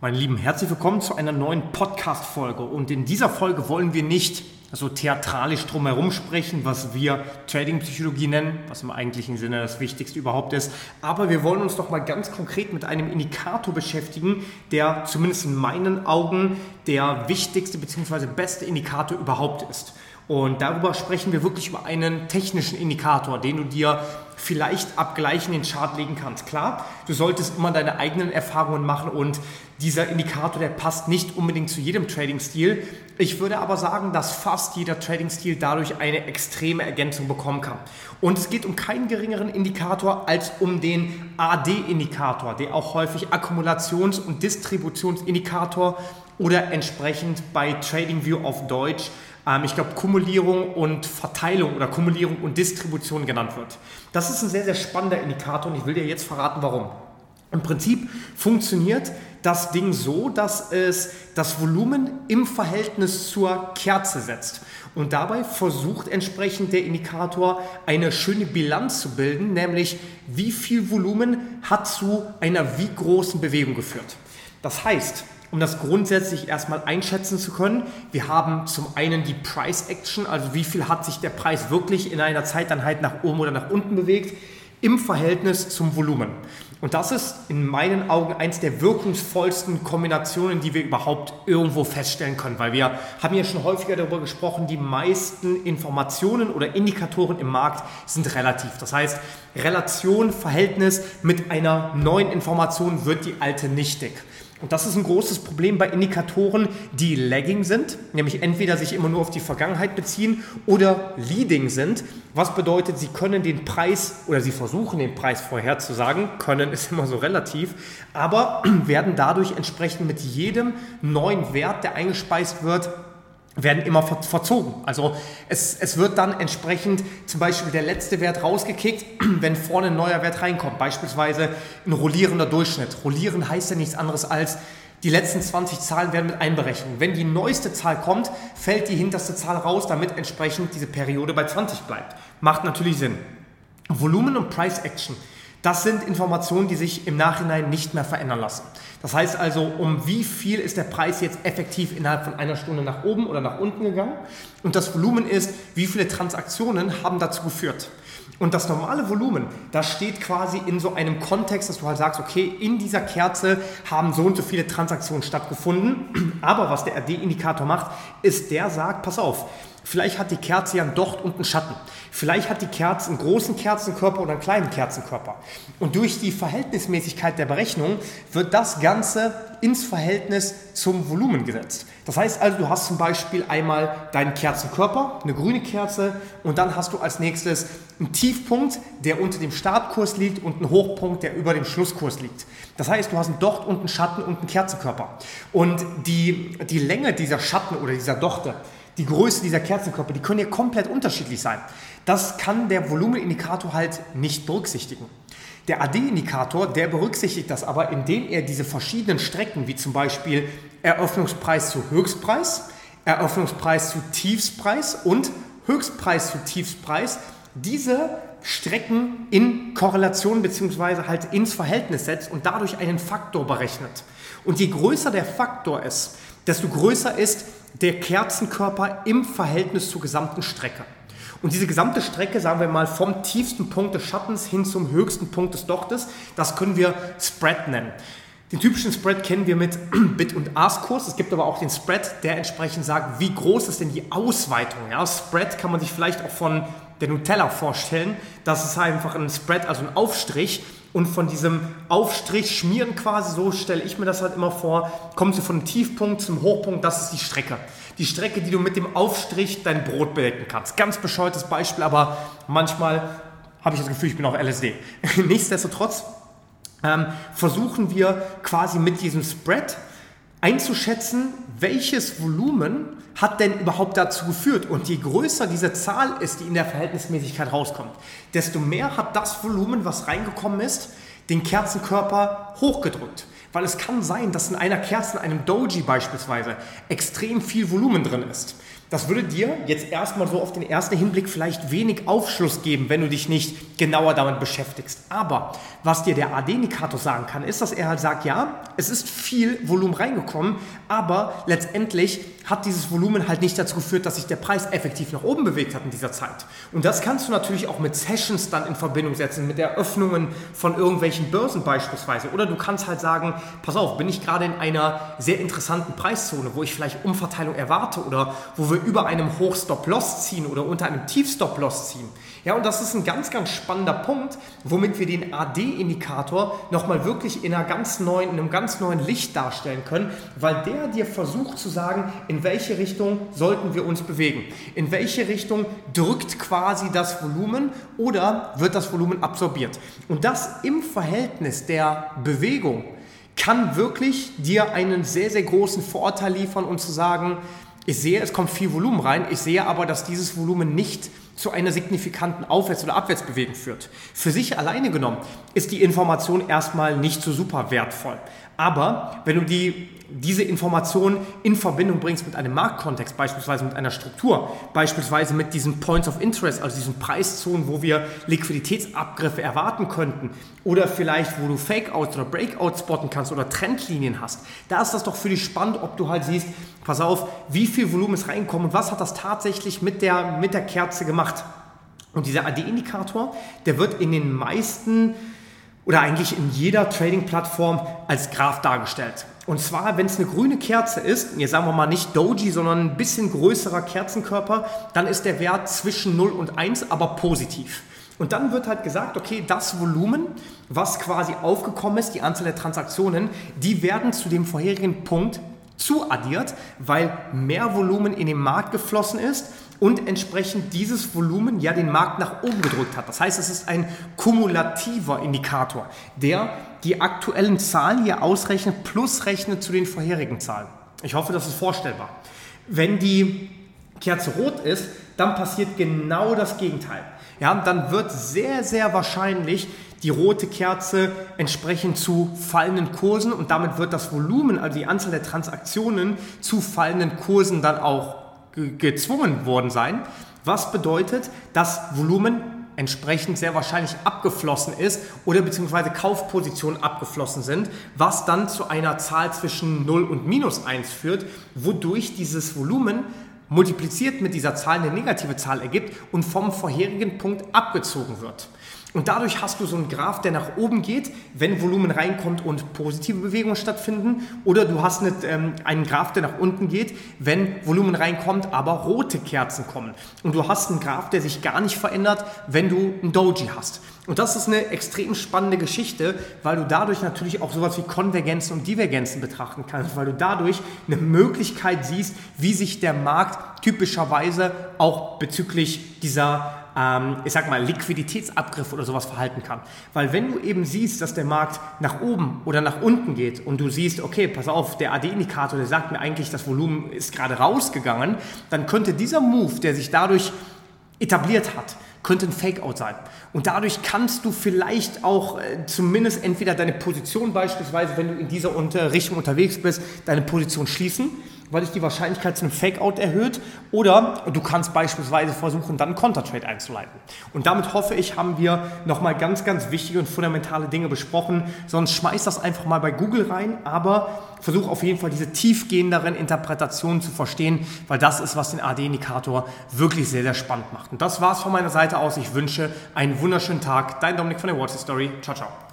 Meine Lieben, herzlich willkommen zu einer neuen Podcast-Folge. Und in dieser Folge wollen wir nicht so theatralisch drumherum sprechen, was wir Trading-Psychologie nennen, was im eigentlichen Sinne das Wichtigste überhaupt ist. Aber wir wollen uns doch mal ganz konkret mit einem Indikator beschäftigen, der zumindest in meinen Augen der wichtigste bzw. beste Indikator überhaupt ist. Und darüber sprechen wir wirklich über einen technischen Indikator, den du dir vielleicht abgleichen den Chart legen kannst. Klar, du solltest immer deine eigenen Erfahrungen machen und dieser Indikator, der passt nicht unbedingt zu jedem Trading-Stil. Ich würde aber sagen, dass fast jeder Trading-Stil dadurch eine extreme Ergänzung bekommen kann. Und es geht um keinen geringeren Indikator als um den AD-Indikator, der auch häufig Akkumulations- und Distributionsindikator oder entsprechend bei TradingView auf Deutsch ähm, ich glaube, Kumulierung und Verteilung oder Kumulierung und Distribution genannt wird. Das ist ein sehr, sehr spannender Indikator und ich will dir jetzt verraten, warum. Im Prinzip funktioniert das Ding so, dass es das Volumen im Verhältnis zur Kerze setzt. Und dabei versucht entsprechend der Indikator eine schöne Bilanz zu bilden, nämlich wie viel Volumen hat zu einer wie großen Bewegung geführt. Das heißt, um das grundsätzlich erstmal einschätzen zu können. Wir haben zum einen die Price Action, also wie viel hat sich der Preis wirklich in einer Zeiteinheit nach oben oder nach unten bewegt, im Verhältnis zum Volumen. Und das ist in meinen Augen eins der wirkungsvollsten Kombinationen, die wir überhaupt irgendwo feststellen können, weil wir haben ja schon häufiger darüber gesprochen, die meisten Informationen oder Indikatoren im Markt sind relativ. Das heißt, Relation, Verhältnis mit einer neuen Information wird die alte nichtig. Und das ist ein großes Problem bei Indikatoren, die lagging sind, nämlich entweder sich immer nur auf die Vergangenheit beziehen oder leading sind, was bedeutet, sie können den Preis oder sie versuchen den Preis vorherzusagen, können ist immer so relativ, aber werden dadurch entsprechend mit jedem neuen Wert, der eingespeist wird, werden immer verzogen. Also es, es wird dann entsprechend zum Beispiel der letzte Wert rausgekickt, wenn vorne ein neuer Wert reinkommt. Beispielsweise ein rollierender Durchschnitt. Rollieren heißt ja nichts anderes als, die letzten 20 Zahlen werden mit einberechnet. Wenn die neueste Zahl kommt, fällt die hinterste Zahl raus, damit entsprechend diese Periode bei 20 bleibt. Macht natürlich Sinn. Volumen und Price Action. Das sind Informationen, die sich im Nachhinein nicht mehr verändern lassen. Das heißt also, um wie viel ist der Preis jetzt effektiv innerhalb von einer Stunde nach oben oder nach unten gegangen? Und das Volumen ist, wie viele Transaktionen haben dazu geführt? Und das normale Volumen, das steht quasi in so einem Kontext, dass du halt sagst, okay, in dieser Kerze haben so und so viele Transaktionen stattgefunden. Aber was der RD-Indikator macht, ist, der sagt, pass auf, Vielleicht hat die Kerze ja einen Docht und einen Schatten. Vielleicht hat die Kerze einen großen Kerzenkörper oder einen kleinen Kerzenkörper. Und durch die Verhältnismäßigkeit der Berechnung wird das Ganze ins Verhältnis zum Volumen gesetzt. Das heißt also, du hast zum Beispiel einmal deinen Kerzenkörper, eine grüne Kerze, und dann hast du als nächstes einen Tiefpunkt, der unter dem Startkurs liegt und einen Hochpunkt, der über dem Schlusskurs liegt. Das heißt, du hast einen Docht und einen Schatten und einen Kerzenkörper. Und die, die Länge dieser Schatten oder dieser Dochte, die Größe dieser Kerzenkörper, die können ja komplett unterschiedlich sein. Das kann der Volumenindikator halt nicht berücksichtigen. Der AD-Indikator, der berücksichtigt das aber, indem er diese verschiedenen Strecken, wie zum Beispiel Eröffnungspreis zu Höchstpreis, Eröffnungspreis zu Tiefspreis und Höchstpreis zu Tiefspreis, diese Strecken in Korrelation bzw. halt ins Verhältnis setzt und dadurch einen Faktor berechnet. Und je größer der Faktor ist, desto größer ist der Kerzenkörper im Verhältnis zur gesamten Strecke. Und diese gesamte Strecke, sagen wir mal, vom tiefsten Punkt des Schattens hin zum höchsten Punkt des Dochtes, das können wir Spread nennen. Den typischen Spread kennen wir mit Bit- und Ask-Kurs. Es gibt aber auch den Spread, der entsprechend sagt, wie groß ist denn die Ausweitung. Ja, Spread kann man sich vielleicht auch von der Nutella vorstellen. Das ist einfach ein Spread, also ein Aufstrich. Und von diesem Aufstrich schmieren quasi, so stelle ich mir das halt immer vor, kommst du von Tiefpunkt zum Hochpunkt, das ist die Strecke. Die Strecke, die du mit dem Aufstrich dein Brot bedecken kannst. Ganz bescheuertes Beispiel, aber manchmal habe ich das Gefühl, ich bin auf LSD. Nichtsdestotrotz ähm, versuchen wir quasi mit diesem Spread einzuschätzen, welches Volumen hat denn überhaupt dazu geführt. Und je größer diese Zahl ist, die in der Verhältnismäßigkeit rauskommt, desto mehr hat das Volumen, was reingekommen ist, den Kerzenkörper hochgedrückt. Weil es kann sein, dass in einer Kerze, in einem Doji beispielsweise, extrem viel Volumen drin ist. Das würde dir jetzt erstmal so auf den ersten Hinblick vielleicht wenig Aufschluss geben, wenn du dich nicht genauer damit beschäftigst. Aber was dir der AD-Indikator sagen kann, ist, dass er halt sagt, ja, es ist viel Volumen reingekommen, aber letztendlich hat dieses Volumen halt nicht dazu geführt, dass sich der Preis effektiv nach oben bewegt hat in dieser Zeit. Und das kannst du natürlich auch mit Sessions dann in Verbindung setzen, mit Eröffnungen von irgendwelchen Börsen beispielsweise. Oder du kannst halt sagen, pass auf, bin ich gerade in einer sehr interessanten Preiszone, wo ich vielleicht Umverteilung erwarte oder wo wir über einem Hoch-Stop-Loss ziehen oder unter einem Tief-Stop-Loss ziehen. Ja, und das ist ein ganz, ganz spannender Punkt, womit wir den AD-Indikator nochmal wirklich in, einer ganz neuen, in einem ganz neuen Licht darstellen können, weil der dir versucht zu sagen, in welche Richtung sollten wir uns bewegen. In welche Richtung drückt quasi das Volumen oder wird das Volumen absorbiert. Und das im Verhältnis der Bewegung kann wirklich dir einen sehr, sehr großen Vorteil liefern und zu sagen, ich sehe, es kommt viel Volumen rein, ich sehe aber, dass dieses Volumen nicht zu einer signifikanten Aufwärts- oder Abwärtsbewegung führt. Für sich alleine genommen ist die Information erstmal nicht so super wertvoll. Aber wenn du die, diese Information in Verbindung bringst mit einem Marktkontext, beispielsweise mit einer Struktur, beispielsweise mit diesen Points of Interest, also diesen Preiszonen, wo wir Liquiditätsabgriffe erwarten könnten, oder vielleicht, wo du Fake-Outs oder Breakouts spotten kannst oder Trendlinien hast, da ist das doch für dich spannend, ob du halt siehst, pass auf, wie viel Volumen ist reinkommen und was hat das tatsächlich mit der, mit der Kerze gemacht. Und dieser AD-Indikator, der wird in den meisten oder eigentlich in jeder Trading-Plattform als Graph dargestellt. Und zwar, wenn es eine grüne Kerze ist, jetzt sagen wir mal nicht Doji, sondern ein bisschen größerer Kerzenkörper, dann ist der Wert zwischen 0 und 1, aber positiv. Und dann wird halt gesagt, okay, das Volumen, was quasi aufgekommen ist, die Anzahl der Transaktionen, die werden zu dem vorherigen Punkt zuaddiert, weil mehr Volumen in den Markt geflossen ist und entsprechend dieses Volumen ja den Markt nach oben gedrückt hat. Das heißt, es ist ein kumulativer Indikator, der die aktuellen Zahlen hier ausrechnet plus rechnet zu den vorherigen Zahlen. Ich hoffe, das ist vorstellbar. Wenn die Kerze rot ist, dann passiert genau das Gegenteil. Ja, dann wird sehr, sehr wahrscheinlich die rote Kerze entsprechend zu fallenden Kursen und damit wird das Volumen, also die Anzahl der Transaktionen zu fallenden Kursen dann auch gezwungen worden sein. Was bedeutet, dass Volumen entsprechend sehr wahrscheinlich abgeflossen ist oder beziehungsweise Kaufpositionen abgeflossen sind, was dann zu einer Zahl zwischen 0 und minus 1 führt, wodurch dieses Volumen multipliziert mit dieser Zahl eine negative Zahl ergibt und vom vorherigen Punkt abgezogen wird. Und dadurch hast du so einen Graph, der nach oben geht, wenn Volumen reinkommt und positive Bewegungen stattfinden. Oder du hast eine, ähm, einen Graph, der nach unten geht, wenn Volumen reinkommt, aber rote Kerzen kommen. Und du hast einen Graph, der sich gar nicht verändert, wenn du ein Doji hast. Und das ist eine extrem spannende Geschichte, weil du dadurch natürlich auch sowas wie Konvergenzen und Divergenzen betrachten kannst, weil du dadurch eine Möglichkeit siehst, wie sich der Markt typischerweise auch bezüglich dieser ähm, ich sag mal, Liquiditätsabgriff oder sowas verhalten kann. Weil wenn du eben siehst, dass der Markt nach oben oder nach unten geht und du siehst, okay, pass auf, der AD-Indikator, der sagt mir eigentlich, das Volumen ist gerade rausgegangen, dann könnte dieser Move, der sich dadurch etabliert hat, könnte ein Fake-out sein. Und dadurch kannst du vielleicht auch äh, zumindest entweder deine Position beispielsweise, wenn du in dieser unter Richtung unterwegs bist, deine Position schließen weil sich die Wahrscheinlichkeit zu einem Fake-Out erhöht. Oder du kannst beispielsweise versuchen, dann Counter-Trade einzuleiten. Und damit hoffe ich, haben wir nochmal ganz, ganz wichtige und fundamentale Dinge besprochen. Sonst schmeiß das einfach mal bei Google rein, aber versuch auf jeden Fall diese tiefgehenderen Interpretationen zu verstehen, weil das ist, was den AD-Indikator wirklich sehr, sehr spannend macht. Und das war's von meiner Seite aus. Ich wünsche einen wunderschönen Tag. Dein Dominik von der Water Story. Ciao, ciao.